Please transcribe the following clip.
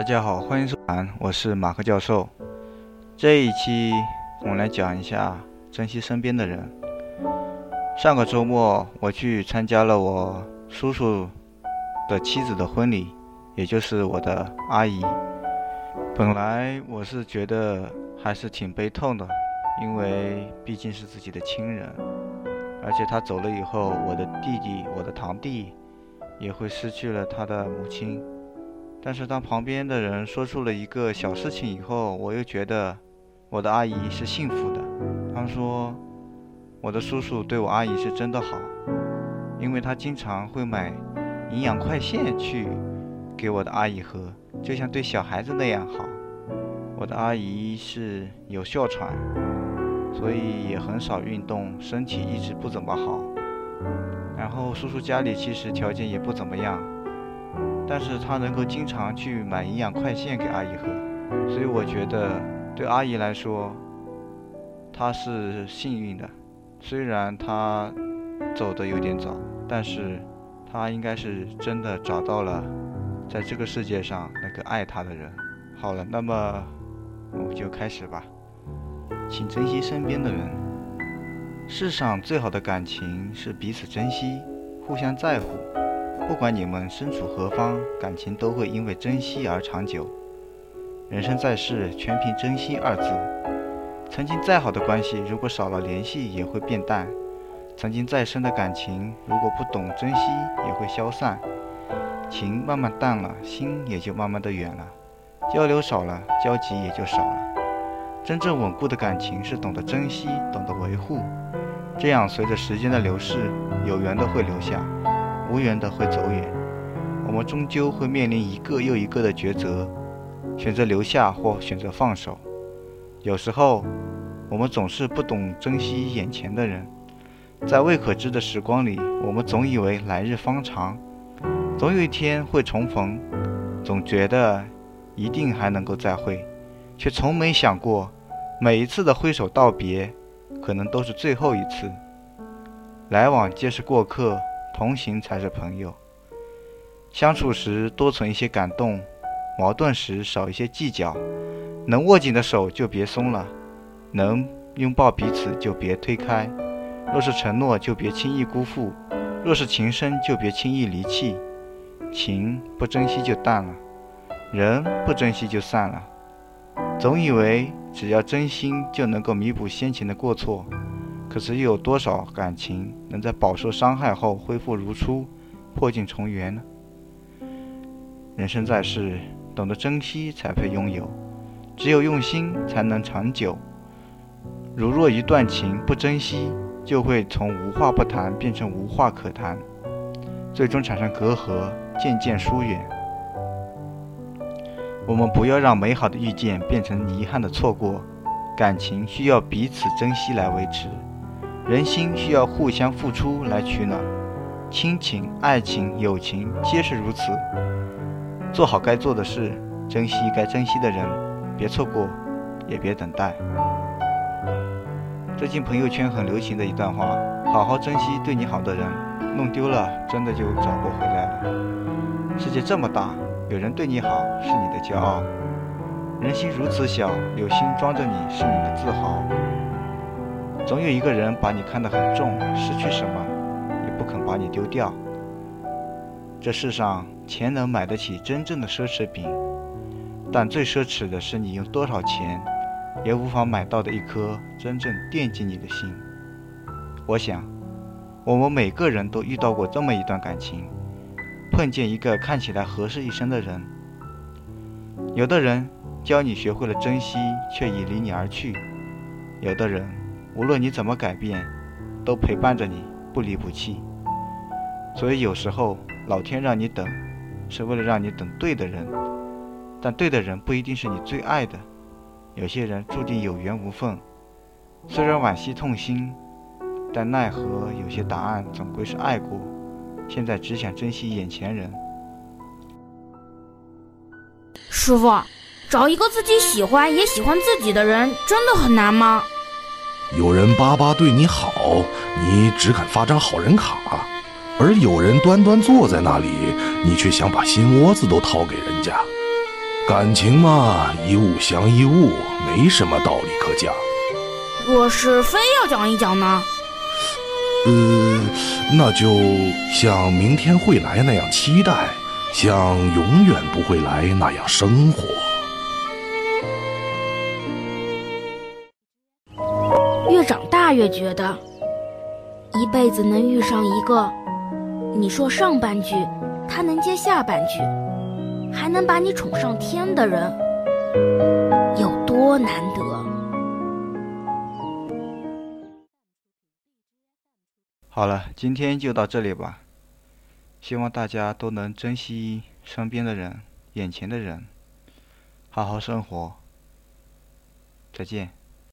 大家好，欢迎收看，我是马克教授。这一期我们来讲一下珍惜身边的人。上个周末我去参加了我叔叔的妻子的婚礼，也就是我的阿姨。本来我是觉得还是挺悲痛的，因为毕竟是自己的亲人，而且他走了以后，我的弟弟、我的堂弟也会失去了他的母亲。但是当旁边的人说出了一个小事情以后，我又觉得我的阿姨是幸福的。他说我的叔叔对我阿姨是真的好，因为他经常会买营养快线去给我的阿姨喝，就像对小孩子那样好。我的阿姨是有哮喘，所以也很少运动，身体一直不怎么好。然后叔叔家里其实条件也不怎么样。但是他能够经常去买营养快线给阿姨喝，所以我觉得对阿姨来说，她是幸运的。虽然她走的有点早，但是她应该是真的找到了在这个世界上那个爱她的人。好了，那么我们就开始吧。请珍惜身边的人。世上最好的感情是彼此珍惜，互相在乎。不管你们身处何方，感情都会因为珍惜而长久。人生在世，全凭珍惜二字。曾经再好的关系，如果少了联系，也会变淡；曾经再深的感情，如果不懂珍惜，也会消散。情慢慢淡了，心也就慢慢的远了。交流少了，交集也就少了。真正稳固的感情是懂得珍惜，懂得维护。这样，随着时间的流逝，有缘的会留下。无缘的会走远，我们终究会面临一个又一个的抉择，选择留下或选择放手。有时候，我们总是不懂珍惜眼前的人，在未可知的时光里，我们总以为来日方长，总有一天会重逢，总觉得一定还能够再会，却从没想过，每一次的挥手道别，可能都是最后一次，来往皆是过客。同行才是朋友，相处时多存一些感动，矛盾时少一些计较，能握紧的手就别松了，能拥抱彼此就别推开。若是承诺就别轻易辜负，若是情深就别轻易离弃。情不珍惜就淡了，人不珍惜就散了。总以为只要真心就能够弥补先前的过错。可是又有多少感情能在饱受伤害后恢复如初、破镜重圆呢？人生在世，懂得珍惜才配拥有，只有用心才能长久。如若一段情不珍惜，就会从无话不谈变成无话可谈，最终产生隔阂，渐渐疏远。我们不要让美好的遇见变成遗憾的错过，感情需要彼此珍惜来维持。人心需要互相付出来取暖，亲情、爱情、友情皆是如此。做好该做的事，珍惜该珍惜的人，别错过，也别等待。最近朋友圈很流行的一段话：好好珍惜对你好的人，弄丢了真的就找不回来了。世界这么大，有人对你好是你的骄傲；人心如此小，有心装着你是你的自豪。总有一个人把你看得很重，失去什么也不肯把你丢掉。这世上，钱能买得起真正的奢侈品，但最奢侈的是你用多少钱也无法买到的一颗真正惦记你的心。我想，我们每个人都遇到过这么一段感情：碰见一个看起来合适一生的人，有的人教你学会了珍惜，却已离你而去；有的人。无论你怎么改变，都陪伴着你，不离不弃。所以有时候老天让你等，是为了让你等对的人。但对的人不一定是你最爱的，有些人注定有缘无分。虽然惋惜痛心，但奈何有些答案总归是爱过。现在只想珍惜眼前人。师傅，找一个自己喜欢也喜欢自己的人，真的很难吗？有人巴巴对你好，你只肯发张好人卡；而有人端端坐在那里，你却想把心窝子都掏给人家。感情嘛，一物降一物，没什么道理可讲。若是非要讲一讲呢？呃，那就像明天会来那样期待，像永远不会来那样生活。越觉得，一辈子能遇上一个，你说上半句，他能接下半句，还能把你宠上天的人，有多难得。好了，今天就到这里吧。希望大家都能珍惜身边的人、眼前的人，好好生活。再见。